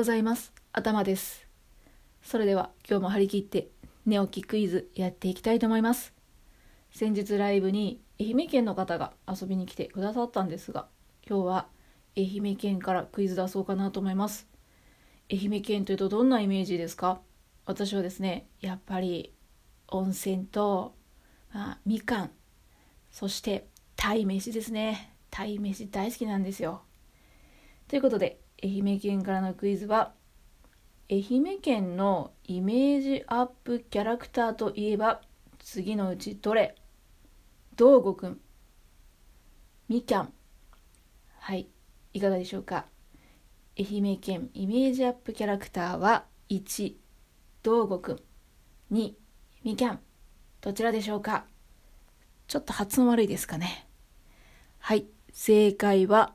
ございます。頭です。それでは今日も張り切って寝起きクイズやっていきたいと思います。先日ライブに愛媛県の方が遊びに来てくださったんですが今日は愛媛県からクイズ出そうかなと思います。愛媛県というとどんなイメージですか？私はですねやっぱり温泉と、まあ、みかんそして鯛飯ですね。鯛飯大好きなんですよ。ということで愛媛県からのクイズは愛媛県のイメージアップキャラクターといえば次のうちどれ？どうごくん。みきゃん。はいいかがでしょうか？愛媛県イメージアップキャラクターは1どうごくん。2みきゃん。どちらでしょうか？ちょっと発音悪いですかね。はい正解は